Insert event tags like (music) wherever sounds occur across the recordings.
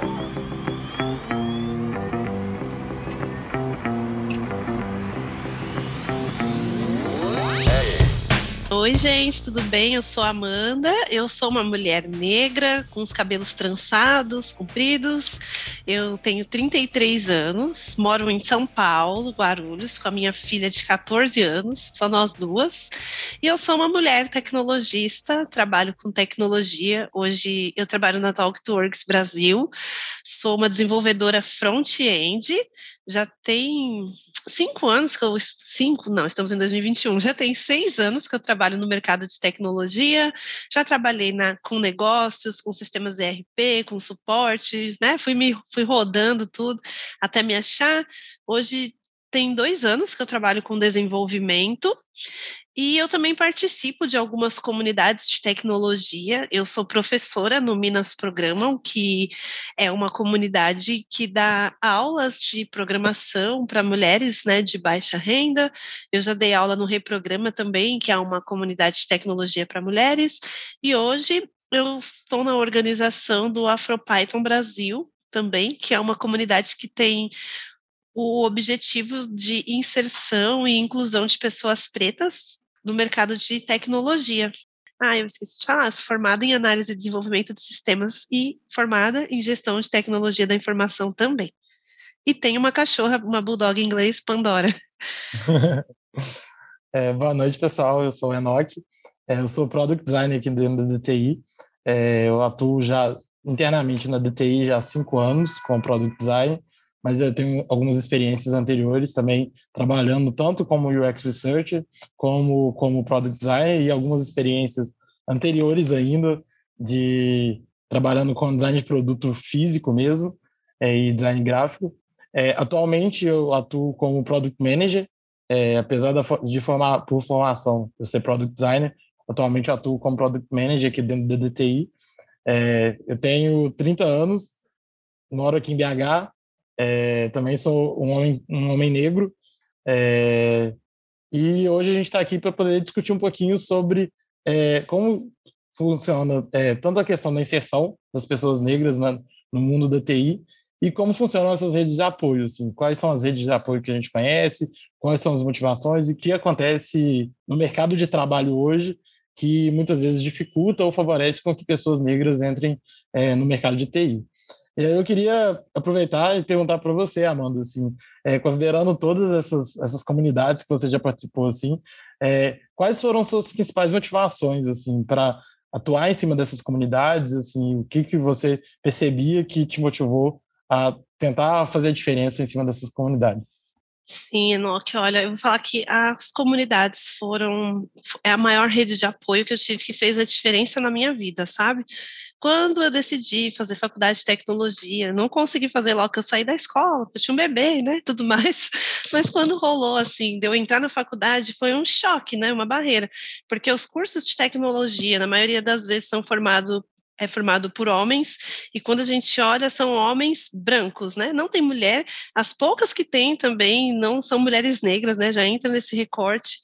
Thank you. Oi, gente, tudo bem? Eu sou Amanda. Eu sou uma mulher negra, com os cabelos trançados, compridos. Eu tenho 33 anos, moro em São Paulo, Guarulhos, com a minha filha de 14 anos, só nós duas. E eu sou uma mulher tecnologista, trabalho com tecnologia. Hoje eu trabalho na Talk2Works Brasil. Sou uma desenvolvedora front-end. Já tem cinco anos que eu. Cinco, não, estamos em 2021. Já tem seis anos que eu trabalho no mercado de tecnologia, já trabalhei na, com negócios, com sistemas ERP, com suportes, né? Fui me fui rodando tudo até me achar. Hoje tem dois anos que eu trabalho com desenvolvimento e eu também participo de algumas comunidades de tecnologia. Eu sou professora no Minas Programam, que é uma comunidade que dá aulas de programação para mulheres né, de baixa renda. Eu já dei aula no Reprograma também, que é uma comunidade de tecnologia para mulheres. E hoje eu estou na organização do AfroPython Brasil, também, que é uma comunidade que tem o objetivo de inserção e inclusão de pessoas pretas no mercado de tecnologia. Ah, eu esqueci de falar, sou formada em análise e desenvolvimento de sistemas e formada em gestão de tecnologia da informação também. E tenho uma cachorra, uma bulldog inglês, Pandora. (laughs) é, boa noite, pessoal. Eu sou o Enoch. É, eu sou Product Designer aqui dentro da DTI. É, eu atuo já internamente na DTI já há cinco anos com Product Design mas eu tenho algumas experiências anteriores também trabalhando tanto como UX Researcher como como Product Designer e algumas experiências anteriores ainda de trabalhando com design de produto físico mesmo é, e design gráfico. É, atualmente eu atuo como Product Manager, é, apesar da, de formar por formação eu ser Product Designer, atualmente eu atuo como Product Manager aqui dentro da DTI. É, eu tenho 30 anos, moro aqui em BH, é, também sou um homem, um homem negro. É, e hoje a gente está aqui para poder discutir um pouquinho sobre é, como funciona é, tanto a questão da inserção das pessoas negras na, no mundo da TI e como funcionam essas redes de apoio, assim, quais são as redes de apoio que a gente conhece, quais são as motivações e o que acontece no mercado de trabalho hoje que muitas vezes dificulta ou favorece com que pessoas negras entrem é, no mercado de TI. E aí eu queria aproveitar e perguntar para você, Amanda, assim, é, considerando todas essas, essas comunidades que você já participou, assim, é, quais foram suas principais motivações, assim, para atuar em cima dessas comunidades, assim, o que que você percebia que te motivou a tentar fazer a diferença em cima dessas comunidades? Sim, Enoque, olha, eu vou falar que as comunidades foram é a maior rede de apoio que eu tive que fez a diferença na minha vida, sabe? Quando eu decidi fazer faculdade de tecnologia, não consegui fazer logo que eu saí da escola, eu tinha um bebê, né, tudo mais, (laughs) mas quando rolou, assim, de eu entrar na faculdade, foi um choque, né, uma barreira, porque os cursos de tecnologia, na maioria das vezes, são formados é formado por homens, e quando a gente olha, são homens brancos, né? Não tem mulher, as poucas que tem também não são mulheres negras, né? Já entra nesse recorte.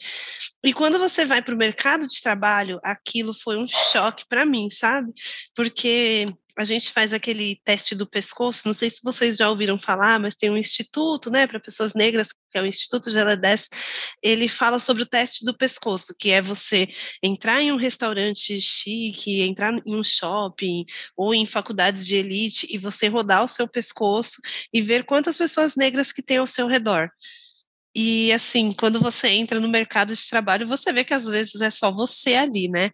E quando você vai para o mercado de trabalho, aquilo foi um choque para mim, sabe? Porque a gente faz aquele teste do pescoço, não sei se vocês já ouviram falar, mas tem um instituto, né, para pessoas negras, que é o Instituto Geledes, ele fala sobre o teste do pescoço, que é você entrar em um restaurante chique, entrar em um shopping ou em faculdades de elite e você rodar o seu pescoço e ver quantas pessoas negras que tem ao seu redor. E assim, quando você entra no mercado de trabalho, você vê que às vezes é só você ali, né?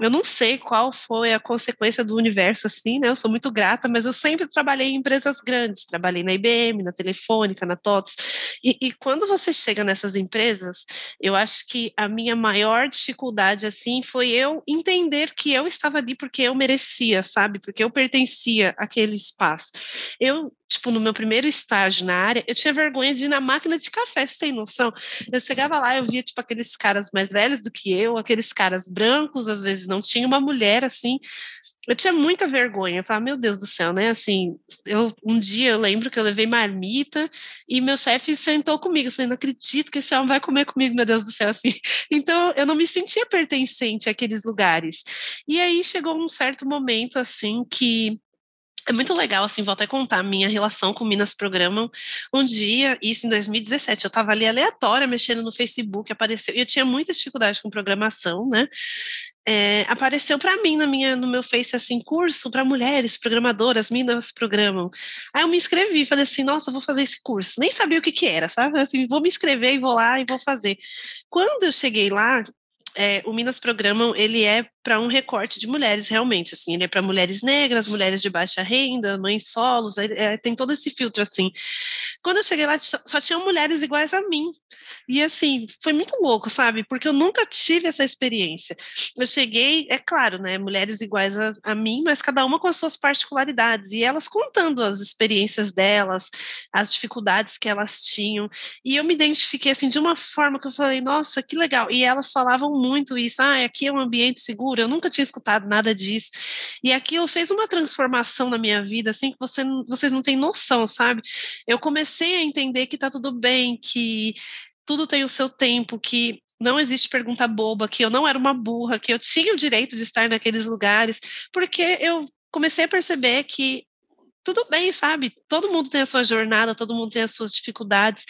Eu não sei qual foi a consequência do universo assim, né? Eu sou muito grata, mas eu sempre trabalhei em empresas grandes, trabalhei na IBM, na Telefônica, na TOTS. E, e quando você chega nessas empresas, eu acho que a minha maior dificuldade assim foi eu entender que eu estava ali porque eu merecia, sabe? Porque eu pertencia àquele espaço. Eu tipo, no meu primeiro estágio na área, eu tinha vergonha de ir na máquina de café, você tem noção? Eu chegava lá, eu via, tipo, aqueles caras mais velhos do que eu, aqueles caras brancos, às vezes não tinha uma mulher, assim, eu tinha muita vergonha, eu falava, meu Deus do céu, né, assim, eu, um dia eu lembro que eu levei marmita e meu chefe sentou comigo, eu falei, não acredito que esse homem vai comer comigo, meu Deus do céu, assim, (laughs) então eu não me sentia pertencente àqueles lugares, e aí chegou um certo momento, assim, que é muito legal, assim, vou até contar minha relação com Minas Programam. Um dia, isso em 2017, eu estava ali aleatória, mexendo no Facebook, apareceu, e eu tinha muita dificuldade com programação, né? É, apareceu para mim na minha, no meu Face assim, curso para mulheres programadoras, Minas Programam. Aí eu me inscrevi, falei assim, nossa, vou fazer esse curso. Nem sabia o que que era, sabe? Assim, vou me inscrever e vou lá e vou fazer. Quando eu cheguei lá, é, o Minas Programam, ele é para um recorte de mulheres, realmente, assim, ele é para mulheres negras, mulheres de baixa renda, mães solos, é, tem todo esse filtro, assim. Quando eu cheguei lá, só tinham mulheres iguais a mim, e assim, foi muito louco, sabe, porque eu nunca tive essa experiência. Eu cheguei, é claro, né, mulheres iguais a, a mim, mas cada uma com as suas particularidades, e elas contando as experiências delas, as dificuldades que elas tinham, e eu me identifiquei, assim, de uma forma que eu falei, nossa, que legal, e elas falavam muito isso, ah, aqui é um ambiente seguro, eu nunca tinha escutado nada disso. E aquilo fez uma transformação na minha vida, assim, que você, vocês não têm noção, sabe? Eu comecei a entender que tá tudo bem, que tudo tem o seu tempo, que não existe pergunta boba, que eu não era uma burra, que eu tinha o direito de estar naqueles lugares, porque eu comecei a perceber que tudo bem, sabe? Todo mundo tem a sua jornada, todo mundo tem as suas dificuldades.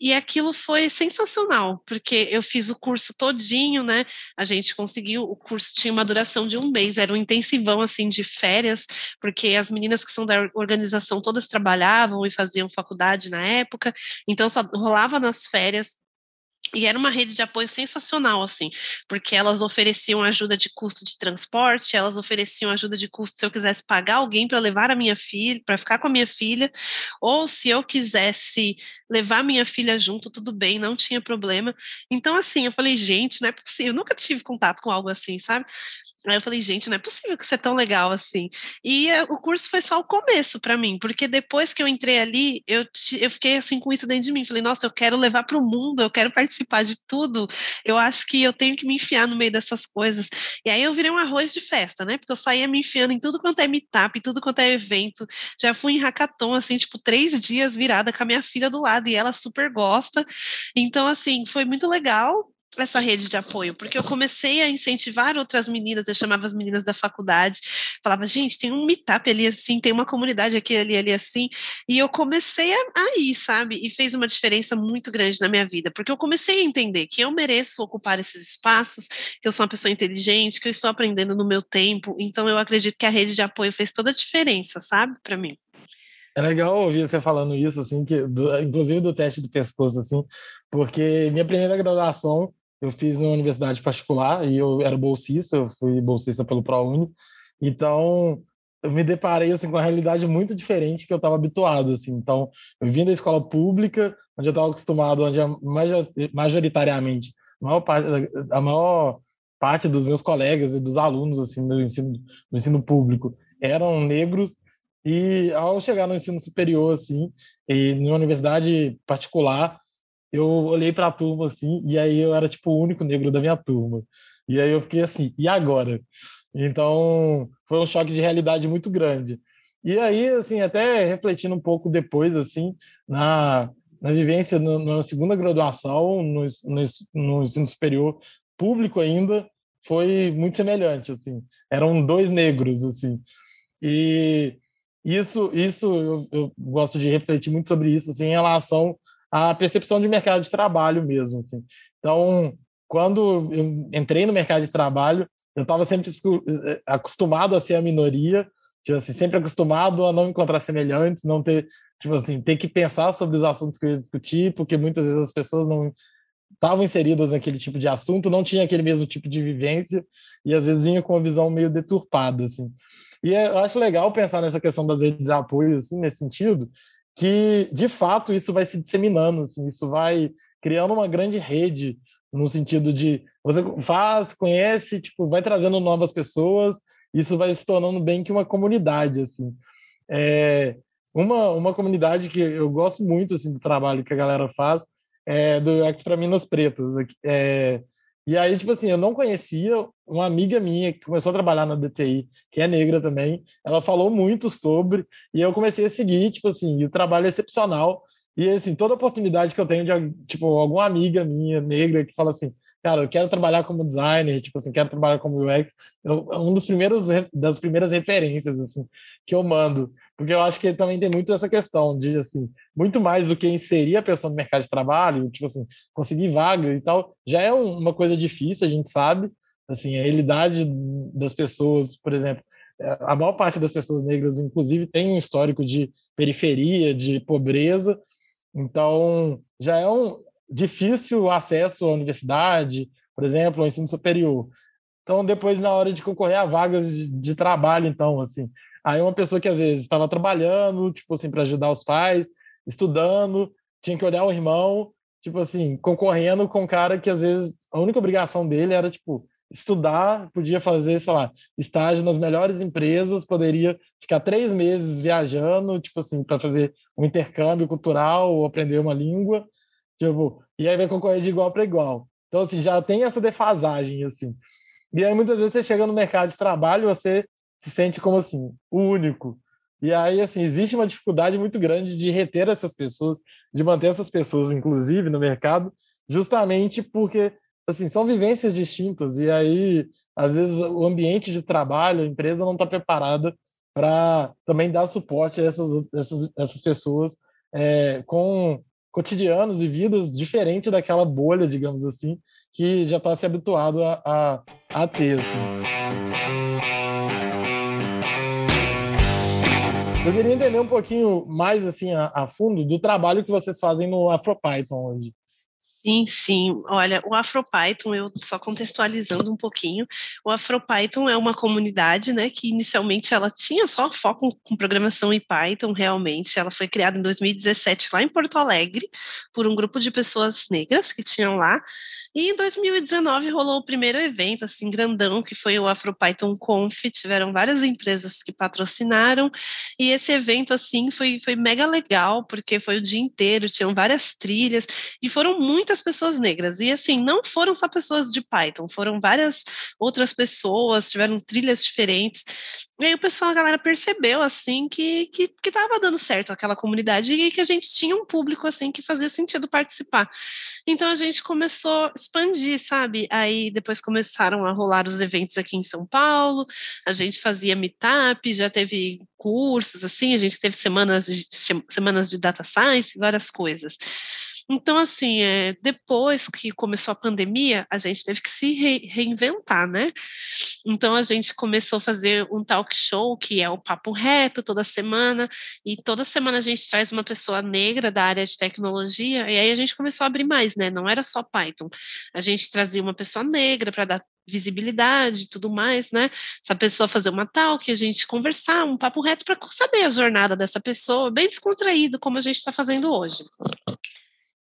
E aquilo foi sensacional, porque eu fiz o curso todinho, né? A gente conseguiu, o curso tinha uma duração de um mês, era um intensivão assim de férias, porque as meninas que são da organização todas trabalhavam e faziam faculdade na época, então só rolava nas férias e era uma rede de apoio sensacional, assim, porque elas ofereciam ajuda de custo de transporte, elas ofereciam ajuda de custo se eu quisesse pagar alguém para levar a minha filha, para ficar com a minha filha, ou se eu quisesse levar minha filha junto, tudo bem, não tinha problema. Então, assim, eu falei, gente, não é possível, eu nunca tive contato com algo assim, sabe? Aí eu falei, gente, não é possível que você é tão legal assim. E uh, o curso foi só o começo para mim, porque depois que eu entrei ali, eu, te, eu fiquei assim com isso dentro de mim. Falei, nossa, eu quero levar para o mundo, eu quero participar de tudo. Eu acho que eu tenho que me enfiar no meio dessas coisas. E aí eu virei um arroz de festa, né? Porque eu saía me enfiando em tudo quanto é meetup, tudo quanto é evento. Já fui em hackathon, assim, tipo, três dias virada com a minha filha do lado, e ela super gosta. Então, assim, foi muito legal essa rede de apoio, porque eu comecei a incentivar outras meninas, eu chamava as meninas da faculdade, falava, gente, tem um meetup ali assim, tem uma comunidade aqui, ali, ali assim, e eu comecei a, a ir, sabe? E fez uma diferença muito grande na minha vida, porque eu comecei a entender que eu mereço ocupar esses espaços, que eu sou uma pessoa inteligente, que eu estou aprendendo no meu tempo, então eu acredito que a rede de apoio fez toda a diferença, sabe, para mim. É legal ouvir você falando isso, assim, que do, inclusive do teste do pescoço, assim, porque minha primeira graduação eu fiz uma universidade particular e eu era bolsista, eu fui bolsista pelo ProUni. Então, eu me deparei assim com uma realidade muito diferente que eu estava habituado assim. Então, eu vim da escola pública, onde eu estava acostumado, onde majoritariamente a maior parte, a maior parte dos meus colegas e dos alunos assim do ensino, do ensino público eram negros e ao chegar no ensino superior assim, e numa universidade particular, eu olhei para a turma assim, e aí eu era tipo o único negro da minha turma. E aí eu fiquei assim, e agora? Então, foi um choque de realidade muito grande. E aí, assim, até refletindo um pouco depois, assim, na, na vivência na segunda graduação, no, no, no ensino superior público ainda, foi muito semelhante, assim. Eram dois negros, assim. E isso, isso eu, eu gosto de refletir muito sobre isso, assim, em relação a percepção de mercado de trabalho mesmo. Assim. Então, quando eu entrei no mercado de trabalho, eu estava sempre eh, acostumado a ser a minoria, tipo assim, sempre acostumado a não encontrar semelhantes, não ter, tipo assim, ter que pensar sobre os assuntos que eu ia discutir, porque muitas vezes as pessoas não estavam inseridas naquele tipo de assunto, não tinha aquele mesmo tipo de vivência e às vezes vinha com uma visão meio deturpada, assim. E eu acho legal pensar nessa questão das redes de apoio, assim, nesse sentido, que de fato isso vai se disseminando, assim, isso vai criando uma grande rede no sentido de você faz, conhece, tipo, vai trazendo novas pessoas, isso vai se tornando bem que uma comunidade, assim. É, uma, uma comunidade que eu gosto muito, assim, do trabalho que a galera faz é do Extra Minas Pretas. É, e aí, tipo assim, eu não conhecia uma amiga minha que começou a trabalhar na DTI, que é negra também. Ela falou muito sobre, e eu comecei a seguir, tipo assim, o trabalho é excepcional. E assim, toda oportunidade que eu tenho de, tipo, alguma amiga minha negra que fala assim: cara, eu quero trabalhar como designer, tipo assim, quero trabalhar como UX, é um dos primeiros das primeiras referências assim que eu mando, porque eu acho que também tem muito essa questão de assim, muito mais do que inserir a pessoa no mercado de trabalho, tipo assim, conseguir vaga e tal, já é uma coisa difícil, a gente sabe, assim, a realidade das pessoas, por exemplo, é, a maior parte das pessoas negras, inclusive, tem um histórico de periferia, de pobreza, então já é um difícil acesso à universidade, por exemplo, ao ensino superior. Então, depois, na hora de concorrer a vagas de, de trabalho, então, assim, aí uma pessoa que às vezes estava trabalhando, tipo assim, para ajudar os pais, estudando, tinha que olhar o irmão, tipo assim, concorrendo com um cara que às vezes a única obrigação dele era, tipo, estudar, podia fazer, sei lá, estágio nas melhores empresas, poderia ficar três meses viajando, tipo assim, para fazer um intercâmbio cultural ou aprender uma língua, tipo, e aí vai concorrer de igual para igual. Então, assim, já tem essa defasagem, assim. E aí, muitas vezes, você chega no mercado de trabalho, você se sente como, assim, o único. E aí, assim, existe uma dificuldade muito grande de reter essas pessoas, de manter essas pessoas, inclusive, no mercado, justamente porque assim, são vivências distintas e aí, às vezes, o ambiente de trabalho, a empresa não está preparada para também dar suporte a essas, essas, essas pessoas é, com cotidianos e vidas diferentes daquela bolha, digamos assim, que já está se habituado a, a, a ter, assim. Eu queria entender um pouquinho mais assim a, a, fundo do trabalho que vocês fazem no AfroPython hoje. Sim, sim. Olha, o AfroPython, eu só contextualizando um pouquinho, o AfroPython é uma comunidade, né, que inicialmente ela tinha só foco com programação em Python, realmente. Ela foi criada em 2017 lá em Porto Alegre por um grupo de pessoas negras que tinham lá. E em 2019 rolou o primeiro evento, assim, grandão, que foi o AfroPython Conf. Tiveram várias empresas que patrocinaram. E esse evento, assim, foi, foi mega legal, porque foi o dia inteiro, tinham várias trilhas e foram muitas muitas pessoas negras. E assim, não foram só pessoas de Python, foram várias outras pessoas, tiveram trilhas diferentes. E aí o pessoal, a galera percebeu assim que que estava dando certo aquela comunidade e que a gente tinha um público assim que fazia sentido participar. Então a gente começou a expandir, sabe? Aí depois começaram a rolar os eventos aqui em São Paulo. A gente fazia meetup, já teve cursos assim, a gente teve semanas de semanas de data science, várias coisas. Então, assim, é, depois que começou a pandemia, a gente teve que se re reinventar, né? Então, a gente começou a fazer um talk show, que é o Papo Reto, toda semana, e toda semana a gente traz uma pessoa negra da área de tecnologia, e aí a gente começou a abrir mais, né? Não era só Python. A gente trazia uma pessoa negra para dar visibilidade e tudo mais, né? Essa pessoa fazer uma talk, a gente conversar, um papo reto para saber a jornada dessa pessoa, bem descontraído, como a gente está fazendo hoje.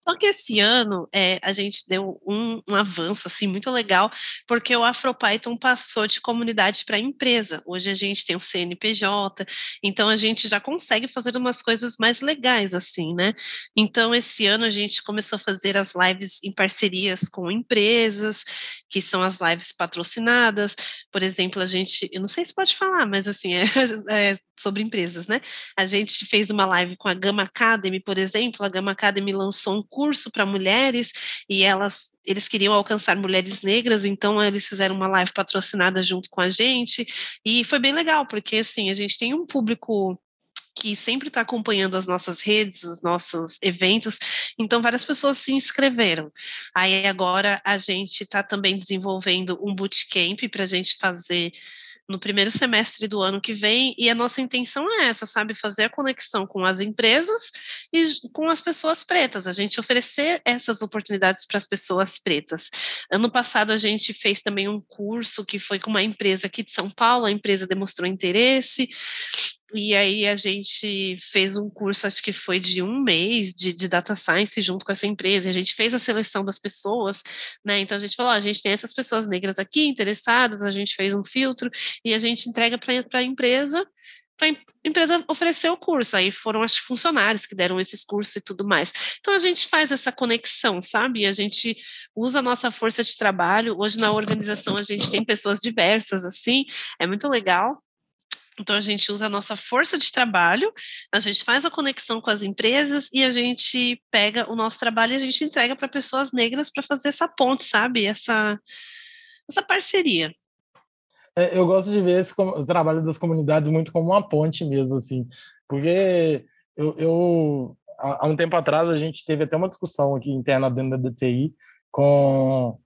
Só que esse ano é, a gente deu um, um, avanço assim muito legal, porque o AfroPython passou de comunidade para empresa. Hoje a gente tem o CNPJ, então a gente já consegue fazer umas coisas mais legais assim, né? Então esse ano a gente começou a fazer as lives em parcerias com empresas, que são as lives patrocinadas. Por exemplo, a gente, eu não sei se pode falar, mas assim (laughs) é, é sobre empresas, né? A gente fez uma live com a Gama Academy, por exemplo. A Gama Academy lançou um curso para mulheres e elas eles queriam alcançar mulheres negras, então eles fizeram uma live patrocinada junto com a gente e foi bem legal porque assim a gente tem um público que sempre está acompanhando as nossas redes, os nossos eventos, então várias pessoas se inscreveram. Aí agora a gente está também desenvolvendo um bootcamp para a gente fazer no primeiro semestre do ano que vem, e a nossa intenção é essa, sabe? Fazer a conexão com as empresas e com as pessoas pretas, a gente oferecer essas oportunidades para as pessoas pretas. Ano passado a gente fez também um curso que foi com uma empresa aqui de São Paulo, a empresa demonstrou interesse, e aí a gente fez um curso, acho que foi de um mês, de, de data science junto com essa empresa. A gente fez a seleção das pessoas, né? Então a gente falou: a gente tem essas pessoas negras aqui interessadas, a gente fez um filtro e a gente entrega para a empresa para a empresa oferecer o curso. Aí foram as funcionários que deram esses cursos e tudo mais. Então a gente faz essa conexão, sabe? A gente usa a nossa força de trabalho. Hoje na organização a gente tem pessoas diversas assim, é muito legal. Então, a gente usa a nossa força de trabalho, a gente faz a conexão com as empresas e a gente pega o nosso trabalho e a gente entrega para pessoas negras para fazer essa ponte, sabe? Essa, essa parceria. É, eu gosto de ver esse, o trabalho das comunidades muito como uma ponte mesmo, assim, porque eu, eu há um tempo atrás a gente teve até uma discussão aqui interna dentro da DTI com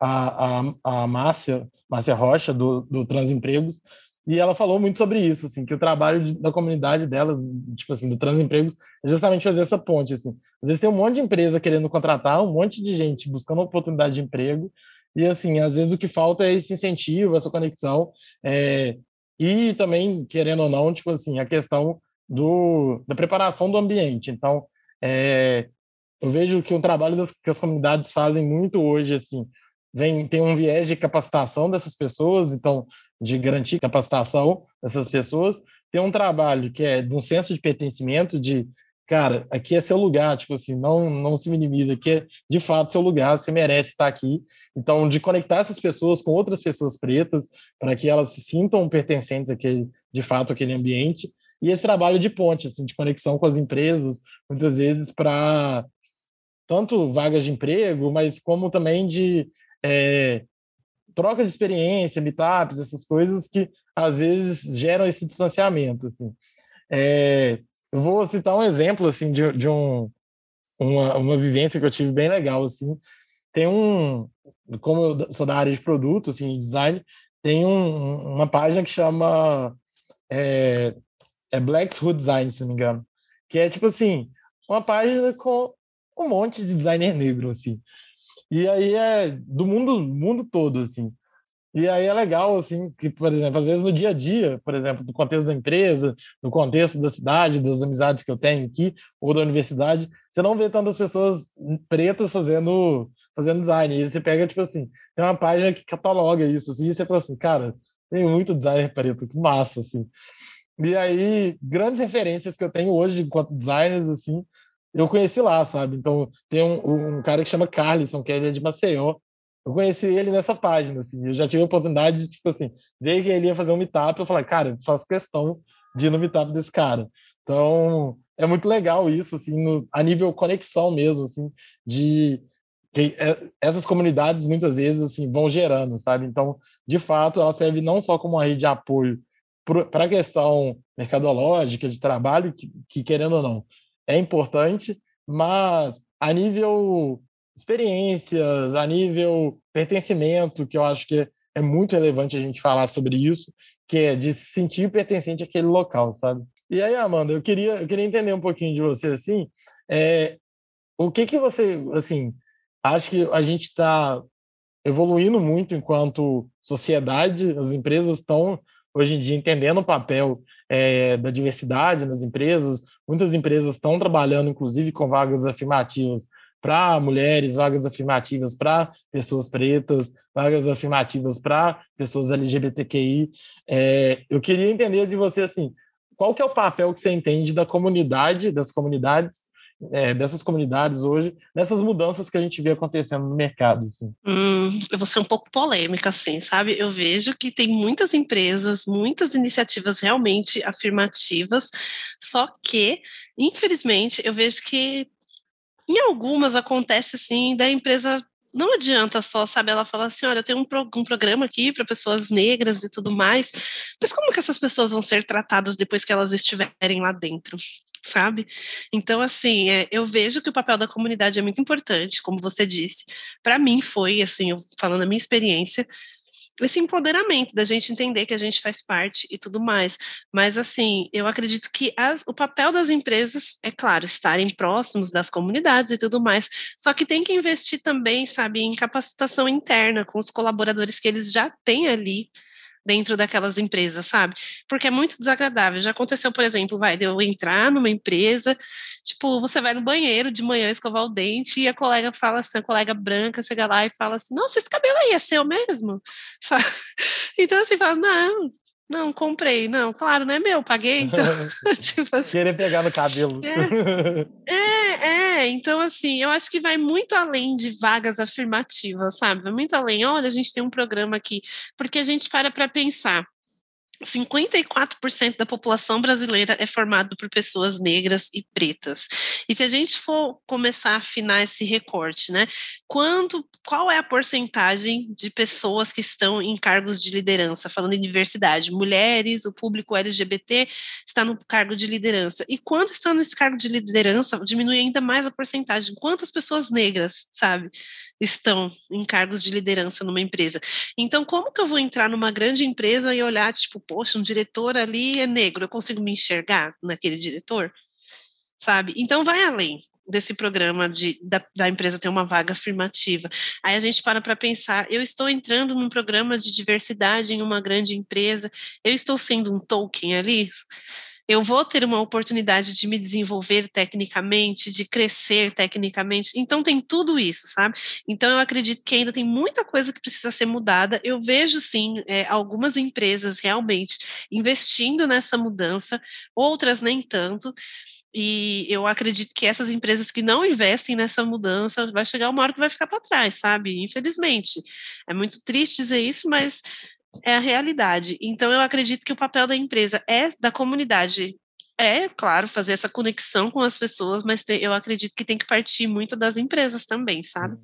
a, a, a Márcia, Márcia Rocha, do, do Transempregos, e ela falou muito sobre isso, assim, que o trabalho de, da comunidade dela, tipo assim, do Transempregos, é justamente fazer essa ponte, assim. Às vezes tem um monte de empresa querendo contratar, um monte de gente buscando oportunidade de emprego, e assim, às vezes o que falta é esse incentivo, essa conexão, é, e também, querendo ou não, tipo assim, a questão do, da preparação do ambiente. Então, é, eu vejo que o trabalho das, que as comunidades fazem muito hoje, assim, vem, tem um viés de capacitação dessas pessoas, então, de garantir capacitação dessas pessoas, tem um trabalho que é de um senso de pertencimento, de cara, aqui é seu lugar, tipo assim, não, não se minimiza, aqui é de fato seu lugar, você merece estar aqui. Então, de conectar essas pessoas com outras pessoas pretas, para que elas se sintam pertencentes àquele, de fato, àquele ambiente. E esse trabalho de ponte, assim, de conexão com as empresas, muitas vezes para tanto vagas de emprego, mas como também de é, troca de experiência, meetups, essas coisas que às vezes geram esse distanciamento. Assim. É, eu vou citar um exemplo assim de, de um, uma, uma vivência que eu tive bem legal assim. Tem um, como eu sou da área de produto, assim, design, tem um, uma página que chama é, é Black's Hood Design, se não me engano, que é tipo assim uma página com um monte de designer negro assim. E aí é do mundo, mundo todo assim. E aí é legal, assim, que, por exemplo, às vezes no dia a dia, por exemplo, no contexto da empresa, no contexto da cidade, das amizades que eu tenho aqui, ou da universidade, você não vê tantas pessoas pretas fazendo, fazendo design. E você pega, tipo assim, tem uma página que cataloga isso, assim, e você fala assim, cara, tem muito designer preto, que massa, assim. E aí, grandes referências que eu tenho hoje enquanto designers, assim, eu conheci lá, sabe? Então, tem um, um cara que chama Carlson, que ele é de Maceió, eu conheci ele nessa página, assim. Eu já tive a oportunidade de, tipo assim, ver que ele ia fazer um meetup. Eu falei, cara, faço questão de ir no meetup desse cara. Então, é muito legal isso, assim, no, a nível conexão mesmo, assim, de que é, essas comunidades muitas vezes assim vão gerando, sabe? Então, de fato, ela serve não só como uma rede de apoio para a questão mercadológica de trabalho, que, que querendo ou não é importante, mas a nível experiências, a nível pertencimento, que eu acho que é muito relevante a gente falar sobre isso, que é de se sentir pertencente àquele local, sabe? E aí, Amanda, eu queria, eu queria entender um pouquinho de você, assim, é, o que que você, assim, acho que a gente está evoluindo muito enquanto sociedade, as empresas estão, hoje em dia, entendendo o papel é, da diversidade nas empresas, muitas empresas estão trabalhando, inclusive, com vagas afirmativas para mulheres, vagas afirmativas para pessoas pretas, vagas afirmativas para pessoas LGBTQI. É, eu queria entender de você assim, qual que é o papel que você entende da comunidade, das comunidades, é, dessas comunidades hoje, nessas mudanças que a gente vê acontecendo no mercado? Assim? Hum, eu vou ser um pouco polêmica, assim, sabe? Eu vejo que tem muitas empresas, muitas iniciativas realmente afirmativas, só que, infelizmente, eu vejo que em algumas acontece assim, da empresa não adianta só, sabe, ela fala assim, olha, eu tenho um, pro, um programa aqui para pessoas negras e tudo mais, mas como que essas pessoas vão ser tratadas depois que elas estiverem lá dentro? Sabe? Então, assim, é, eu vejo que o papel da comunidade é muito importante, como você disse. Para mim foi, assim, eu, falando da minha experiência, esse empoderamento da gente entender que a gente faz parte e tudo mais. Mas, assim, eu acredito que as, o papel das empresas, é claro, estarem próximos das comunidades e tudo mais, só que tem que investir também, sabe, em capacitação interna com os colaboradores que eles já têm ali dentro daquelas empresas, sabe? Porque é muito desagradável. Já aconteceu, por exemplo, vai, de eu entrar numa empresa, tipo, você vai no banheiro de manhã escovar o dente e a colega fala assim, a colega branca chega lá e fala assim, nossa, esse cabelo aí é seu mesmo? (laughs) Sabe? Então, assim, fala, não, não, comprei. Não, claro, não é meu, paguei. Então, (laughs) (laughs) tipo assim, Querer pegar no cabelo. É, é, é, então assim, eu acho que vai muito além de vagas afirmativas, sabe? Vai muito além. Olha, a gente tem um programa aqui, porque a gente para para pensar. 54% da população brasileira é formado por pessoas negras e pretas. E se a gente for começar a afinar esse recorte, né? Quanto, qual é a porcentagem de pessoas que estão em cargos de liderança, falando em diversidade, mulheres, o público LGBT está no cargo de liderança. E quanto estão nesse cargo de liderança, diminui ainda mais a porcentagem. Quantas pessoas negras, sabe, estão em cargos de liderança numa empresa? Então, como que eu vou entrar numa grande empresa e olhar, tipo, poxa, um diretor ali é negro, eu consigo me enxergar naquele diretor? Sabe? Então vai além desse programa de, da, da empresa ter uma vaga afirmativa. Aí a gente para para pensar, eu estou entrando num programa de diversidade em uma grande empresa, eu estou sendo um token ali, eu vou ter uma oportunidade de me desenvolver tecnicamente, de crescer tecnicamente. Então tem tudo isso, sabe? Então eu acredito que ainda tem muita coisa que precisa ser mudada. Eu vejo sim é, algumas empresas realmente investindo nessa mudança, outras nem tanto. E eu acredito que essas empresas que não investem nessa mudança vai chegar uma hora que vai ficar para trás, sabe? Infelizmente. É muito triste dizer isso, mas é a realidade. Então, eu acredito que o papel da empresa é da comunidade. É, claro, fazer essa conexão com as pessoas, mas eu acredito que tem que partir muito das empresas também, sabe?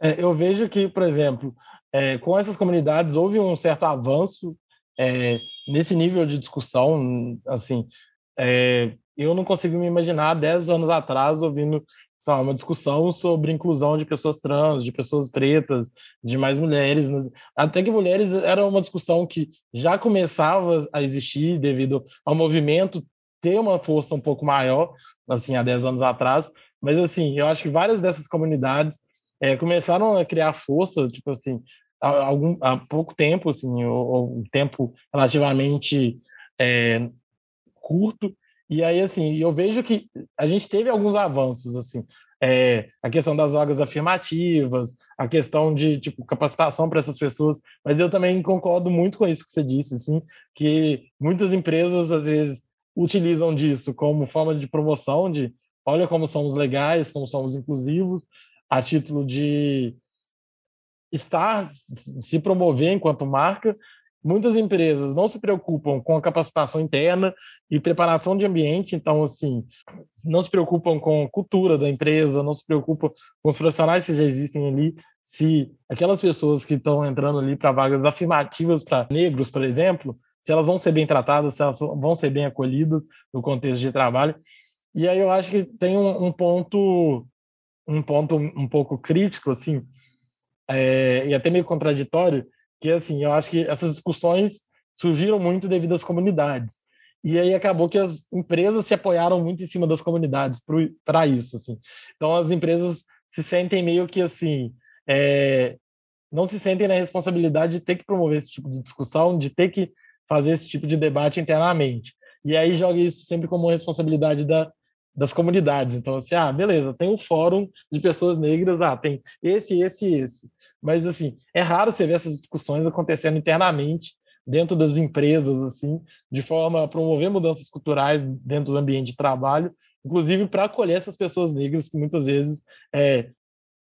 É, eu vejo que, por exemplo, é, com essas comunidades houve um certo avanço é, nesse nível de discussão. Assim, é, eu não consigo me imaginar 10 anos atrás ouvindo sabe, uma discussão sobre inclusão de pessoas trans, de pessoas pretas, de mais mulheres. Até que mulheres era uma discussão que já começava a existir devido ao movimento ter uma força um pouco maior, assim, há 10 anos atrás. Mas, assim, eu acho que várias dessas comunidades é, começaram a criar força, tipo assim, há, algum, há pouco tempo, assim, ou, ou um tempo relativamente é, curto, e aí, assim, eu vejo que a gente teve alguns avanços, assim, é, a questão das vagas afirmativas, a questão de tipo, capacitação para essas pessoas, mas eu também concordo muito com isso que você disse, assim, que muitas empresas às vezes utilizam disso como forma de promoção, de olha como somos legais, como somos inclusivos, a título de estar, se promover enquanto marca, Muitas empresas não se preocupam com a capacitação interna e preparação de ambiente, então, assim, não se preocupam com a cultura da empresa, não se preocupam com os profissionais que já existem ali. Se aquelas pessoas que estão entrando ali para vagas afirmativas para negros, por exemplo, se elas vão ser bem tratadas, se elas vão ser bem acolhidas no contexto de trabalho. E aí eu acho que tem um, um ponto um ponto um pouco crítico, assim, é, e até meio contraditório, que assim, eu acho que essas discussões surgiram muito devido às comunidades. E aí acabou que as empresas se apoiaram muito em cima das comunidades para isso, assim. Então as empresas se sentem meio que assim, é, não se sentem na responsabilidade de ter que promover esse tipo de discussão, de ter que fazer esse tipo de debate internamente. E aí joga isso sempre como responsabilidade da, das comunidades. Então, assim, ah, beleza, tem um fórum de pessoas negras, ah, tem esse, esse e esse. Mas, assim, é raro você ver essas discussões acontecendo internamente dentro das empresas, assim, de forma a promover mudanças culturais dentro do ambiente de trabalho, inclusive para acolher essas pessoas negras que muitas vezes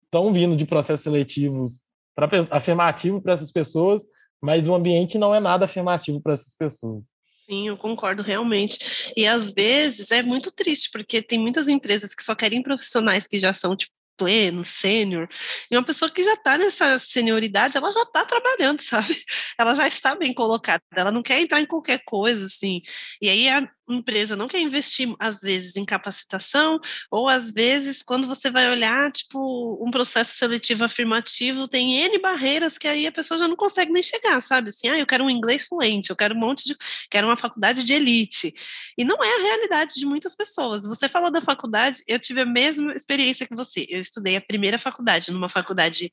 estão é, vindo de processos seletivos pra, afirmativo para essas pessoas, mas o ambiente não é nada afirmativo para essas pessoas. Sim, eu concordo realmente. E às vezes é muito triste, porque tem muitas empresas que só querem profissionais que já são, tipo, pleno, sênior, e uma pessoa que já está nessa senioridade, ela já está trabalhando, (laughs) sabe? Ela já está bem colocada, ela não quer entrar em qualquer coisa, assim. E aí a empresa não quer investir, às vezes, em capacitação, ou às vezes, quando você vai olhar, tipo, um processo seletivo afirmativo, tem N barreiras que aí a pessoa já não consegue nem chegar, sabe? Assim, ah, eu quero um inglês fluente, eu quero um monte de. quero uma faculdade de elite. E não é a realidade de muitas pessoas. Você falou da faculdade, eu tive a mesma experiência que você. Eu estudei a primeira faculdade, numa faculdade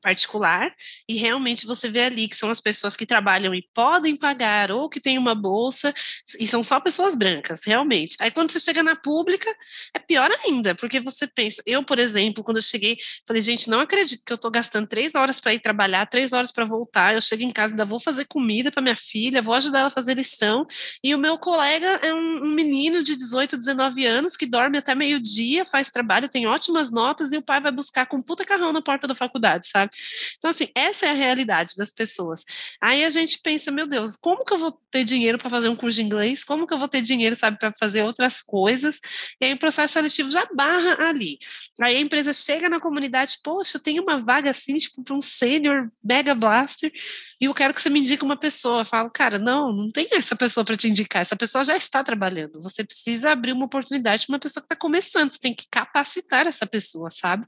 particular, e realmente você vê ali que são as pessoas que trabalham e podem pagar, ou que têm uma bolsa, e são só pessoas brancas, realmente. Aí quando você chega na pública, é pior ainda, porque você pensa, eu, por exemplo, quando eu cheguei, falei, gente, não acredito que eu estou gastando três horas para ir trabalhar, três horas para voltar, eu chego em casa, ainda vou fazer comida para minha filha, vou ajudar ela a fazer lição, e o meu colega é um, um menino de 18, 19 anos, que dorme até meio-dia, faz trabalho, tem ótimas notas, e o pai vai buscar com puta carrão na porta da faculdade, sabe? Sabe? Então, assim, essa é a realidade das pessoas. Aí a gente pensa, meu Deus, como que eu vou ter dinheiro para fazer um curso de inglês? Como que eu vou ter dinheiro, sabe, para fazer outras coisas? E aí o processo seletivo já barra ali. Aí a empresa chega na comunidade, poxa, tenho uma vaga assim, tipo, para um sênior mega blaster, e eu quero que você me indique uma pessoa. Eu falo, cara, não, não tem essa pessoa para te indicar, essa pessoa já está trabalhando. Você precisa abrir uma oportunidade para uma pessoa que está começando, você tem que capacitar essa pessoa, sabe?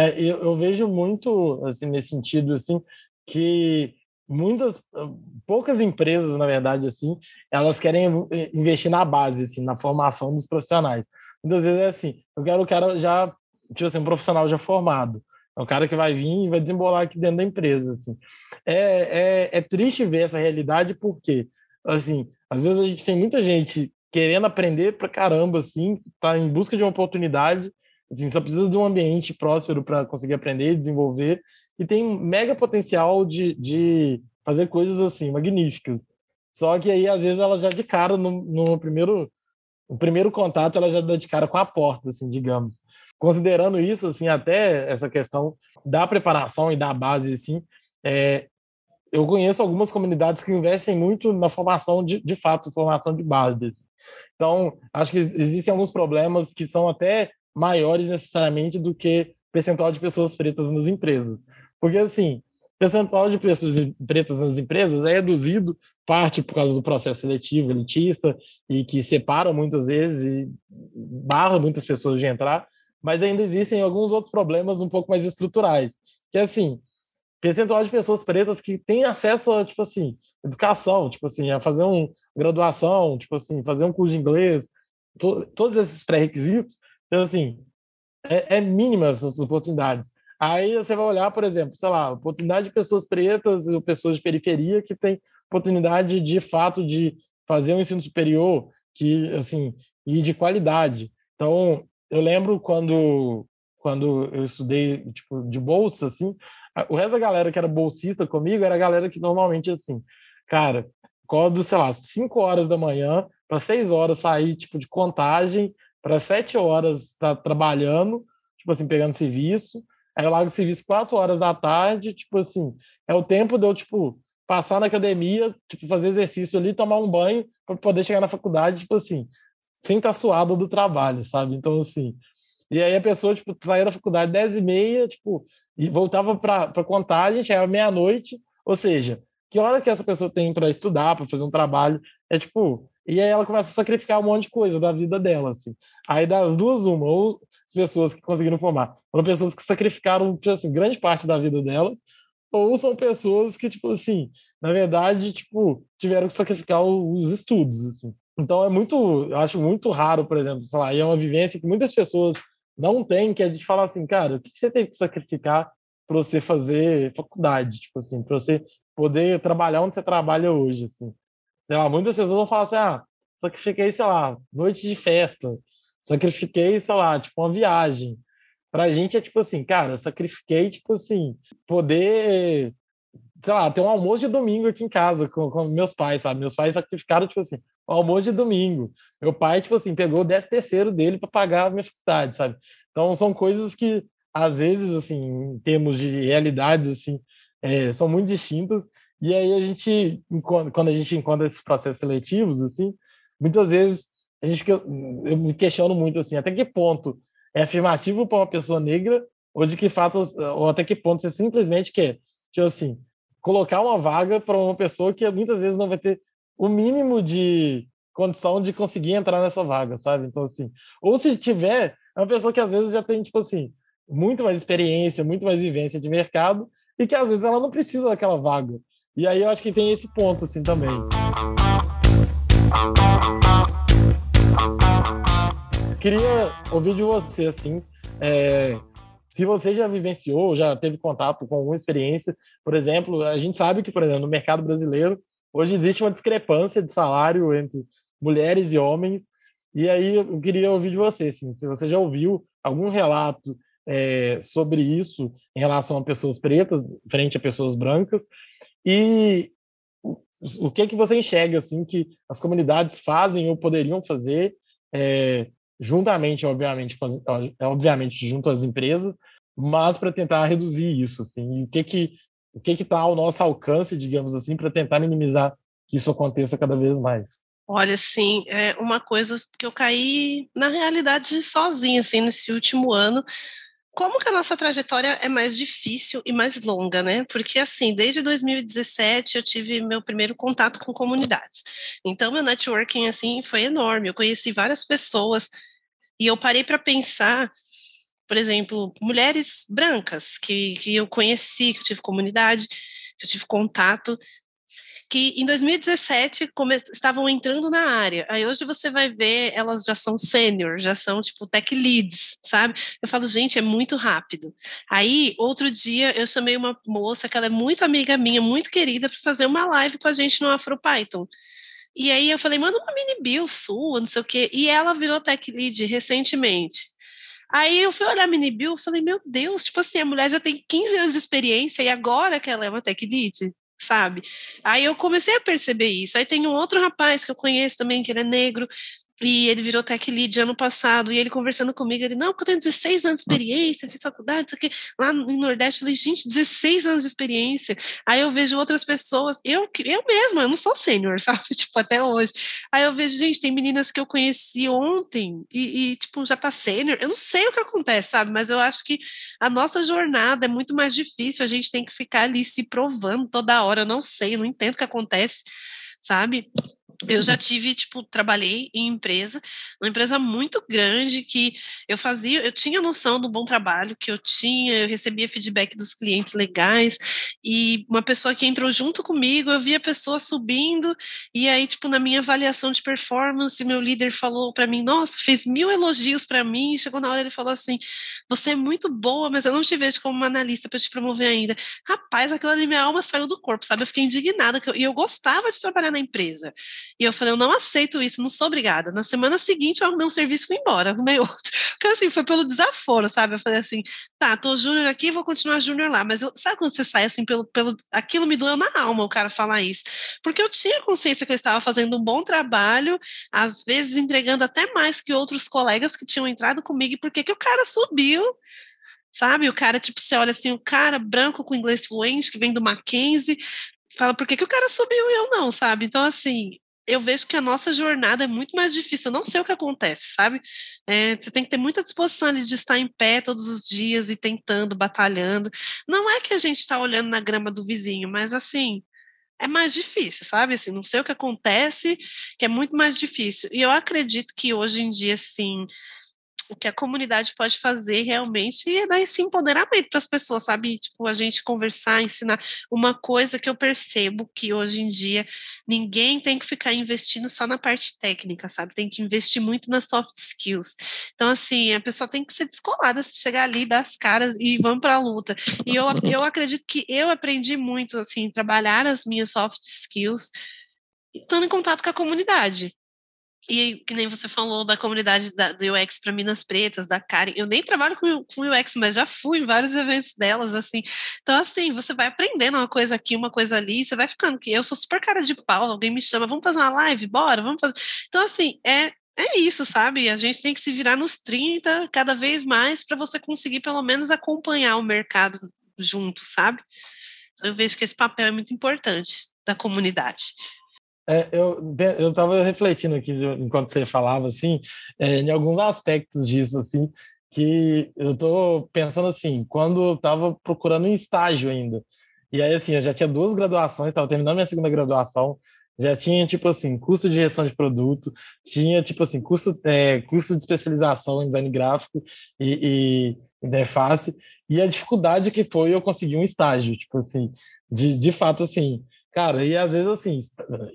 É, eu, eu, vejo muito, assim, nesse sentido, assim, que muitas, poucas empresas, na verdade, assim, elas querem investir na base, assim, na formação dos profissionais. Muitas vezes é assim, eu quero o cara já, tipo assim, um profissional já formado. É o cara que vai vir e vai desembolar aqui dentro da empresa, assim. É, é, é triste ver essa realidade porque, assim, às vezes a gente tem muita gente querendo aprender pra caramba, assim, tá em busca de uma oportunidade, assim, só precisa de um ambiente próspero para conseguir aprender e desenvolver, e tem mega potencial de, de fazer coisas, assim, magníficas. Só que aí, às vezes, ela já de cara, no, no primeiro o primeiro contato ela já dá de cara com a porta, assim, digamos. Considerando isso, assim, até essa questão da preparação e da base, assim, é, eu conheço algumas comunidades que investem muito na formação de, de fato, formação de base. Assim. Então, acho que existem alguns problemas que são até maiores necessariamente do que percentual de pessoas pretas nas empresas. Porque, assim, percentual de pessoas pretas nas empresas é reduzido, parte por causa do processo seletivo, elitista, e que separa muitas vezes e barra muitas pessoas de entrar, mas ainda existem alguns outros problemas um pouco mais estruturais, que assim, percentual de pessoas pretas que têm acesso a, tipo assim, educação, tipo assim, a fazer uma graduação, tipo assim, fazer um curso de inglês, to, todos esses pré-requisitos, então, assim, é, é mínima essas oportunidades. Aí você vai olhar, por exemplo, sei lá, oportunidade de pessoas pretas ou pessoas de periferia que têm oportunidade de fato de fazer um ensino superior que assim e de qualidade. Então, eu lembro quando quando eu estudei tipo de bolsa assim, o resto da galera que era bolsista comigo era a galera que normalmente assim, cara, acordo, sei lá, 5 horas da manhã para 6 horas sair tipo de contagem, para 7 horas tá trabalhando, tipo assim, pegando serviço, Aí eu largo o serviço quatro horas da tarde, tipo assim, é o tempo de eu, tipo, passar na academia, tipo, fazer exercício ali, tomar um banho, para poder chegar na faculdade, tipo assim, sem estar tá suado do trabalho, sabe? Então, assim. E aí a pessoa, tipo, saía da faculdade dez e meia, tipo, e voltava para contagem, chegava meia-noite, ou seja, que hora que essa pessoa tem para estudar, para fazer um trabalho, é tipo, e aí ela começa a sacrificar um monte de coisa da vida dela, assim. Aí das duas, uma, ou as pessoas que conseguiram formar foram pessoas que sacrificaram, tipo assim, grande parte da vida delas, ou são pessoas que, tipo assim, na verdade, tipo, tiveram que sacrificar os estudos, assim. Então é muito, eu acho muito raro, por exemplo, sei lá, e é uma vivência que muitas pessoas não têm, que é de falar assim, cara, o que você teve que sacrificar para você fazer faculdade, tipo assim, para você poder trabalhar onde você trabalha hoje, assim. Sei lá, muitas pessoas vão falar assim, ah, sacrifiquei, sei lá, noite de festa, sacrifiquei, sei lá, tipo, uma viagem. Pra gente é tipo assim, cara, sacrifiquei, tipo assim, poder, sei lá, ter um almoço de domingo aqui em casa com, com meus pais, sabe? Meus pais sacrificaram, tipo assim, o almoço de domingo. Meu pai, tipo assim, pegou o décimo terceiro dele para pagar a minha faculdade, sabe? Então, são coisas que, às vezes, assim, em termos de realidades, assim, é, são muito distintas. E aí a gente, quando a gente encontra esses processos seletivos, assim, muitas vezes a gente eu me questiono muito assim, até que ponto é afirmativo para uma pessoa negra ou de que fato ou até que ponto você simplesmente quer, tipo assim, colocar uma vaga para uma pessoa que muitas vezes não vai ter o mínimo de condição de conseguir entrar nessa vaga, sabe? Então assim, ou se tiver, é uma pessoa que às vezes já tem tipo assim, muito mais experiência, muito mais vivência de mercado e que às vezes ela não precisa daquela vaga. E aí eu acho que tem esse ponto assim também. queria ouvir de você, assim, é, se você já vivenciou, já teve contato com alguma experiência, por exemplo, a gente sabe que, por exemplo, no mercado brasileiro, hoje existe uma discrepância de salário entre mulheres e homens, e aí eu queria ouvir de você, assim, se você já ouviu algum relato é, sobre isso em relação a pessoas pretas frente a pessoas brancas, e o, o que que você enxerga, assim, que as comunidades fazem ou poderiam fazer é, juntamente, obviamente, as, obviamente, junto às empresas, mas para tentar reduzir isso, assim, o que que o que está ao nosso alcance, digamos assim, para tentar minimizar que isso aconteça cada vez mais? Olha, assim, é uma coisa que eu caí na realidade sozinha, assim, nesse último ano. Como que a nossa trajetória é mais difícil e mais longa, né? Porque, assim, desde 2017 eu tive meu primeiro contato com comunidades. Então, meu networking, assim, foi enorme. Eu conheci várias pessoas e eu parei para pensar por exemplo, mulheres brancas que, que eu conheci, que eu tive comunidade, que eu tive contato, que em 2017 estavam entrando na área. Aí hoje você vai ver, elas já são sênior, já são tipo tech leads, sabe? Eu falo, gente, é muito rápido. Aí, outro dia, eu chamei uma moça que ela é muito amiga minha, muito querida, para fazer uma live com a gente no AfroPython. E aí eu falei, manda uma mini bill sua, não sei o quê. E ela virou tech lead recentemente. Aí eu fui olhar a mini e falei, meu Deus, tipo assim, a mulher já tem 15 anos de experiência e agora que ela é uma tech lead, sabe? Aí eu comecei a perceber isso. Aí tem um outro rapaz que eu conheço também, que ele é negro, e ele virou tech lead ano passado, e ele conversando comigo, ele, não, porque eu tenho 16 anos de experiência, fiz faculdade, isso aqui, lá no Nordeste, eu falei, gente, 16 anos de experiência. Aí eu vejo outras pessoas, eu, eu mesma, eu não sou sênior, (laughs) sabe, tipo, até hoje. Aí eu vejo, gente, tem meninas que eu conheci ontem, e, e tipo, já tá sênior, eu não sei o que acontece, sabe, mas eu acho que a nossa jornada é muito mais difícil, a gente tem que ficar ali se provando toda hora, eu não sei, eu não entendo o que acontece, sabe? Eu já tive, tipo, trabalhei em empresa, uma empresa muito grande que eu fazia, eu tinha noção do bom trabalho que eu tinha, eu recebia feedback dos clientes legais, e uma pessoa que entrou junto comigo, eu via a pessoa subindo, e aí, tipo, na minha avaliação de performance, meu líder falou para mim, nossa, fez mil elogios para mim, chegou na hora ele falou assim, você é muito boa, mas eu não te vejo como uma analista para te promover ainda. Rapaz, aquilo ali, minha alma saiu do corpo, sabe? Eu fiquei indignada, e eu gostava de trabalhar na empresa. E eu falei, eu não aceito isso, não sou obrigada. Na semana seguinte, eu arrumei um serviço e embora, arrumei (laughs) outro. Porque assim, foi pelo desaforo, sabe? Eu falei assim, tá, tô júnior aqui, vou continuar júnior lá. Mas eu, sabe quando você sai assim, pelo, pelo. Aquilo me doeu na alma o cara falar isso. Porque eu tinha consciência que eu estava fazendo um bom trabalho, às vezes entregando até mais que outros colegas que tinham entrado comigo, e por que o cara subiu? sabe? O cara, tipo, você olha assim, o cara branco com inglês fluente, que vem do Mackenzie, fala, por que, que o cara subiu e eu não, sabe? Então, assim, eu vejo que a nossa jornada é muito mais difícil. Eu não sei o que acontece, sabe? É, você tem que ter muita disposição de estar em pé todos os dias e tentando, batalhando. Não é que a gente está olhando na grama do vizinho, mas assim, é mais difícil, sabe? Assim, não sei o que acontece, que é muito mais difícil. E eu acredito que hoje em dia, assim, o que a comunidade pode fazer realmente é dar esse empoderamento para as pessoas, sabe? Tipo, a gente conversar, ensinar. Uma coisa que eu percebo que hoje em dia ninguém tem que ficar investindo só na parte técnica, sabe? Tem que investir muito nas soft skills. Então, assim, a pessoa tem que ser descolada, chegar ali, dar as caras e vamos para a luta. E eu, (laughs) eu acredito que eu aprendi muito, assim, trabalhar as minhas soft skills estando em contato com a comunidade. E que nem você falou da comunidade da, do UX para Minas Pretas, da Karen. Eu nem trabalho com, com UX, mas já fui em vários eventos delas, assim. Então, assim, você vai aprendendo uma coisa aqui, uma coisa ali, você vai ficando. que Eu sou super cara de pau, alguém me chama, vamos fazer uma live? Bora, vamos fazer. Então, assim, é, é isso, sabe? A gente tem que se virar nos 30 cada vez mais para você conseguir, pelo menos, acompanhar o mercado junto, sabe? Eu vejo que esse papel é muito importante da comunidade. É, eu eu estava refletindo aqui enquanto você falava assim, é, em alguns aspectos disso assim, que eu estou pensando assim, quando eu estava procurando um estágio ainda, e aí assim eu já tinha duas graduações, estava terminando minha segunda graduação, já tinha tipo assim curso de gestão de produto, tinha tipo assim curso é, curso de especialização em design gráfico e, e interface e a dificuldade que foi eu conseguir um estágio, tipo assim, de, de fato assim Cara, e às vezes, assim,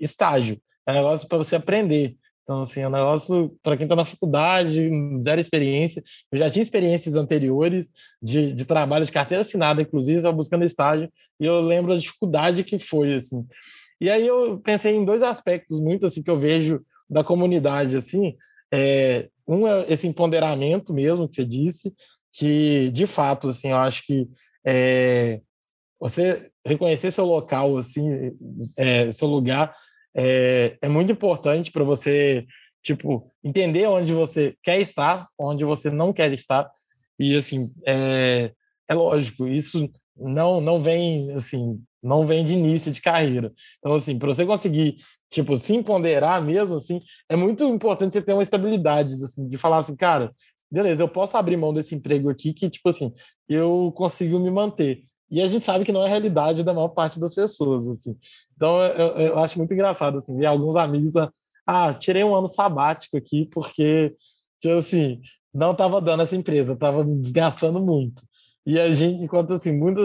estágio é um negócio para você aprender. Então, assim, é um negócio para quem está na faculdade, zero experiência. Eu já tinha experiências anteriores de, de trabalho de carteira assinada, inclusive, estava buscando estágio, e eu lembro a dificuldade que foi, assim. E aí eu pensei em dois aspectos muito, assim, que eu vejo da comunidade, assim. É, um é esse empoderamento mesmo que você disse, que, de fato, assim, eu acho que é, você reconhecer seu local, assim, é, seu lugar, é, é muito importante para você, tipo, entender onde você quer estar, onde você não quer estar. E, assim, é, é lógico, isso não não vem assim, não vem de início de carreira. Então assim, para você conseguir tipo se empoderar mesmo assim, é muito importante você ter uma estabilidade assim, de falar assim, cara, beleza, eu posso abrir mão desse emprego aqui que tipo assim, eu consigo me manter. E a gente sabe que não é a realidade da maior parte das pessoas, assim. Então, eu, eu acho muito engraçado, assim, ver alguns amigos, ah, tirei um ano sabático aqui porque, tipo assim, não estava dando essa empresa, estava me desgastando muito. E a gente, enquanto assim, muitas,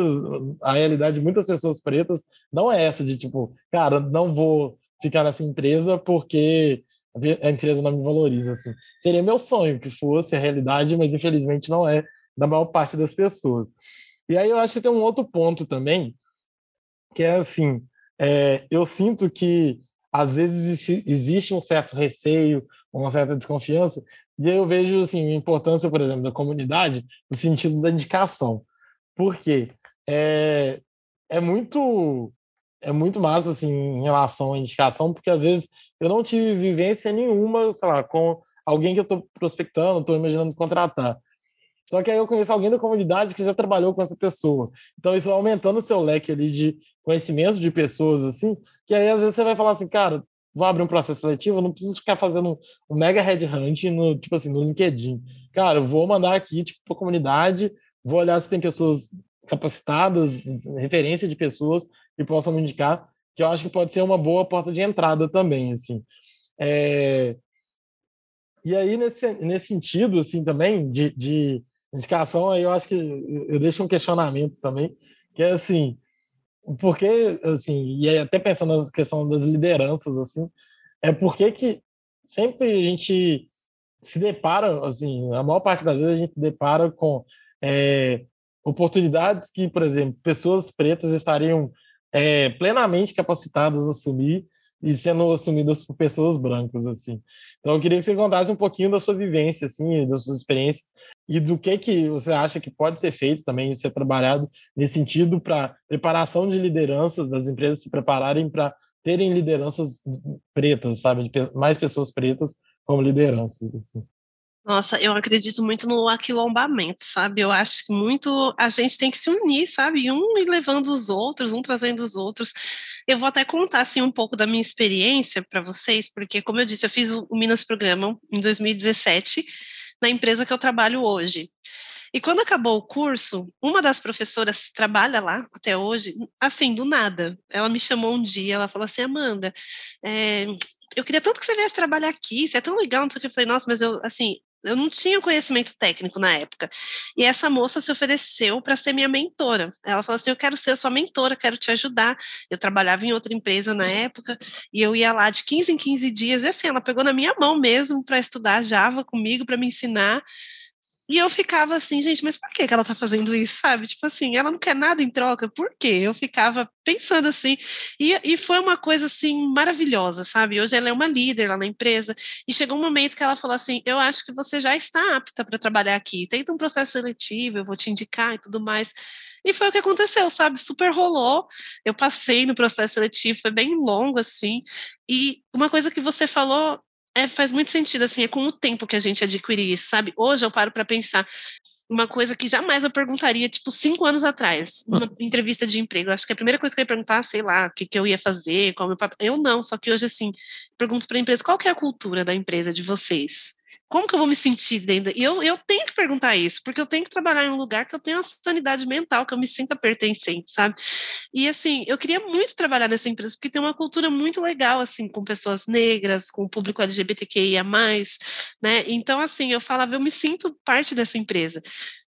a realidade de muitas pessoas pretas não é essa de tipo, cara, não vou ficar nessa empresa porque a empresa não me valoriza, assim. Seria meu sonho que fosse a realidade, mas infelizmente não é da maior parte das pessoas. E aí eu acho que tem um outro ponto também, que é assim, é, eu sinto que às vezes existe um certo receio, uma certa desconfiança, e eu vejo assim, a importância, por exemplo, da comunidade no sentido da indicação. Por quê? É, é muito é muito massa assim em relação à indicação, porque às vezes eu não tive vivência nenhuma, sei lá, com alguém que eu estou prospectando, estou imaginando contratar. Só que aí eu conheço alguém da comunidade que já trabalhou com essa pessoa. Então isso vai aumentando o seu leque ali de conhecimento de pessoas, assim, que aí às vezes você vai falar assim, cara, vou abrir um processo seletivo, não preciso ficar fazendo um mega headhunt no, tipo assim, no LinkedIn. Cara, eu vou mandar aqui, tipo, para a comunidade, vou olhar se tem pessoas capacitadas, referência de pessoas que possam me indicar, que eu acho que pode ser uma boa porta de entrada também, assim. É... E aí, nesse, nesse sentido, assim, também, de, de indicação, aí eu acho que eu deixo um questionamento também, que é assim, porque, assim, e até pensando na questão das lideranças, assim, é porque que sempre a gente se depara, assim, a maior parte das vezes a gente se depara com é, oportunidades que, por exemplo, pessoas pretas estariam é, plenamente capacitadas a assumir e sendo assumidas por pessoas brancas, assim. Então, eu queria que você contasse um pouquinho da sua vivência, assim, das suas experiências e do que que você acha que pode ser feito também, ser trabalhado nesse sentido para preparação de lideranças, das empresas se prepararem para terem lideranças pretas, sabe, mais pessoas pretas como lideranças, assim. Nossa, eu acredito muito no aquilombamento, sabe? Eu acho que muito a gente tem que se unir, sabe? Um levando os outros, um trazendo os outros. Eu vou até contar assim um pouco da minha experiência para vocês, porque como eu disse, eu fiz o Minas Programa em 2017 na empresa que eu trabalho hoje. E quando acabou o curso, uma das professoras trabalha lá até hoje, assim, do nada. Ela me chamou um dia, ela falou assim, Amanda, é, eu queria tanto que você viesse trabalhar aqui, você é tão legal, não sei o que. Eu falei, nossa, mas eu, assim, eu não tinha conhecimento técnico na época. E essa moça se ofereceu para ser minha mentora. Ela falou assim: Eu quero ser sua mentora, quero te ajudar. Eu trabalhava em outra empresa na época e eu ia lá de 15 em 15 dias. E assim, ela pegou na minha mão mesmo para estudar Java comigo, para me ensinar. E eu ficava assim, gente, mas por que, que ela tá fazendo isso, sabe? Tipo assim, ela não quer nada em troca, por quê? Eu ficava pensando assim, e, e foi uma coisa assim maravilhosa, sabe? Hoje ela é uma líder lá na empresa, e chegou um momento que ela falou assim: Eu acho que você já está apta para trabalhar aqui, tenta um processo seletivo, eu vou te indicar e tudo mais. E foi o que aconteceu, sabe? Super rolou. Eu passei no processo seletivo, foi bem longo assim. E uma coisa que você falou é, faz muito sentido, assim, é com o tempo que a gente adquire isso, sabe? Hoje eu paro para pensar uma coisa que jamais eu perguntaria, tipo, cinco anos atrás, numa entrevista de emprego. Acho que a primeira coisa que eu ia perguntar, sei lá, o que, que eu ia fazer, qual meu papel. Eu não, só que hoje, assim, pergunto para a empresa, qual que é a cultura da empresa de vocês? Como que eu vou me sentir dentro? E eu, eu tenho que perguntar isso, porque eu tenho que trabalhar em um lugar que eu tenho uma sanidade mental, que eu me sinta pertencente, sabe? E assim, eu queria muito trabalhar nessa empresa, porque tem uma cultura muito legal, assim, com pessoas negras, com o público LGBTQIA, né? Então, assim, eu falava, eu me sinto parte dessa empresa.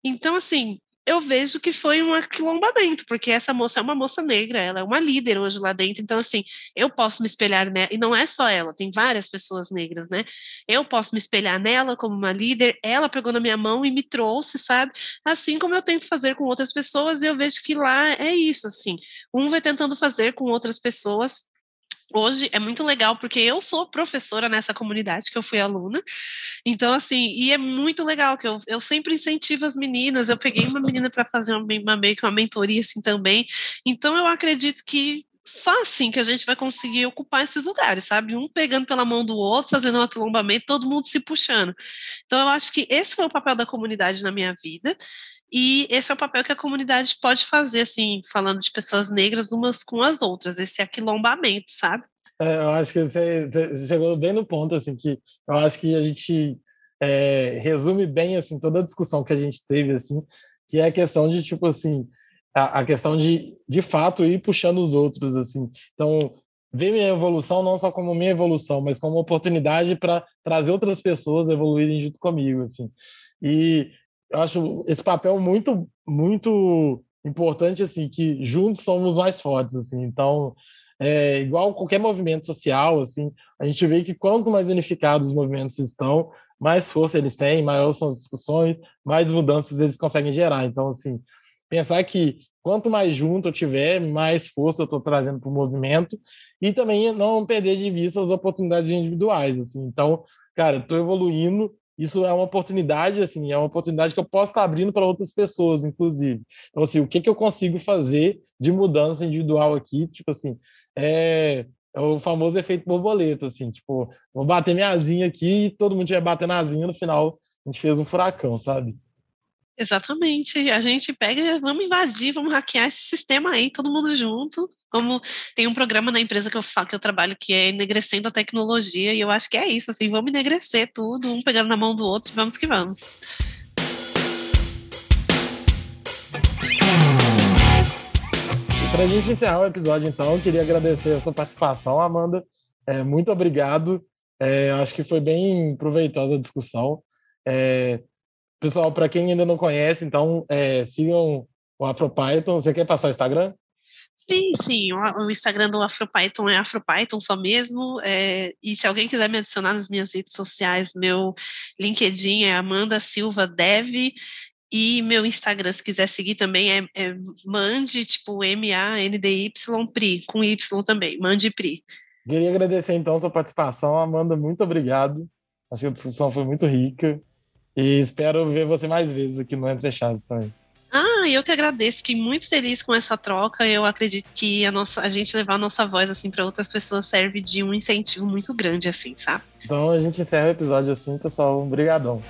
Então, assim, eu vejo que foi um aquilombamento, porque essa moça é uma moça negra, ela é uma líder hoje lá dentro, então assim, eu posso me espelhar nela, e não é só ela, tem várias pessoas negras, né? Eu posso me espelhar nela como uma líder, ela pegou na minha mão e me trouxe, sabe? Assim como eu tento fazer com outras pessoas, e eu vejo que lá é isso, assim, um vai tentando fazer com outras pessoas, hoje é muito legal porque eu sou professora nessa comunidade que eu fui aluna. Então, assim, e é muito legal que eu, eu sempre incentivo as meninas. Eu peguei uma menina para fazer uma, uma, uma mentoria assim também. Então, eu acredito que só assim que a gente vai conseguir ocupar esses lugares, sabe? Um pegando pela mão do outro, fazendo um aquilombamento, todo mundo se puxando. Então, eu acho que esse foi o papel da comunidade na minha vida. E esse é o papel que a comunidade pode fazer, assim, falando de pessoas negras umas com as outras, esse aquilombamento, sabe? É, eu acho que você, você, chegou bem no ponto, assim, que eu acho que a gente é, resume bem, assim, toda a discussão que a gente teve, assim, que é a questão de, tipo, assim, a, a questão de, de fato, ir puxando os outros, assim. Então, ver minha evolução não só como minha evolução, mas como oportunidade para trazer outras pessoas evoluírem junto comigo, assim. E eu acho esse papel muito, muito importante, assim, que juntos somos mais fortes, assim. Então, é, igual qualquer movimento social, assim, a gente vê que quanto mais unificados os movimentos estão, mais força eles têm, maiores são as discussões, mais mudanças eles conseguem gerar. Então, assim, pensar que quanto mais junto eu tiver, mais força eu estou trazendo para o movimento e também não perder de vista as oportunidades individuais, assim. Então, cara, estou evoluindo, isso é uma oportunidade, assim, é uma oportunidade que eu posso estar abrindo para outras pessoas, inclusive. Então, assim, o que, que eu consigo fazer de mudança individual aqui? Tipo assim, é, é o famoso efeito borboleta, assim, tipo, vou bater minha asinha aqui e todo mundo estiver batendo a asinha, no final a gente fez um furacão, sabe? Exatamente. A gente pega, vamos invadir, vamos hackear esse sistema aí, todo mundo junto. Como tem um programa na empresa que eu falo, que eu trabalho, que é enegrecendo a tecnologia, e eu acho que é isso, assim, vamos enegrecer tudo, um pegando na mão do outro, e vamos que vamos. Para a gente encerrar o episódio, então, eu queria agradecer a sua participação, Amanda. É, muito obrigado. É, acho que foi bem proveitosa a discussão. É, Pessoal, para quem ainda não conhece, então é, sigam o AfroPython. Você quer passar o Instagram? Sim, sim. O, Instagram do AfroPython é AfroPython só mesmo. É, e se alguém quiser me adicionar nas minhas redes sociais, meu LinkedIn é Amanda Silva Dev. E meu Instagram, se quiser seguir também, é, é Mande, tipo M-A-N-D-Y, Pri, com Y também, Mande Pri. Queria agradecer então a sua participação, Amanda, muito obrigado. Acho que a discussão foi muito rica. E espero ver você mais vezes aqui no Entre Chaves também. Ah, eu que agradeço, fiquei muito feliz com essa troca. Eu acredito que a, nossa, a gente levar a nossa voz assim para outras pessoas serve de um incentivo muito grande, assim, sabe? Então a gente encerra o episódio assim, pessoal. Obrigadão.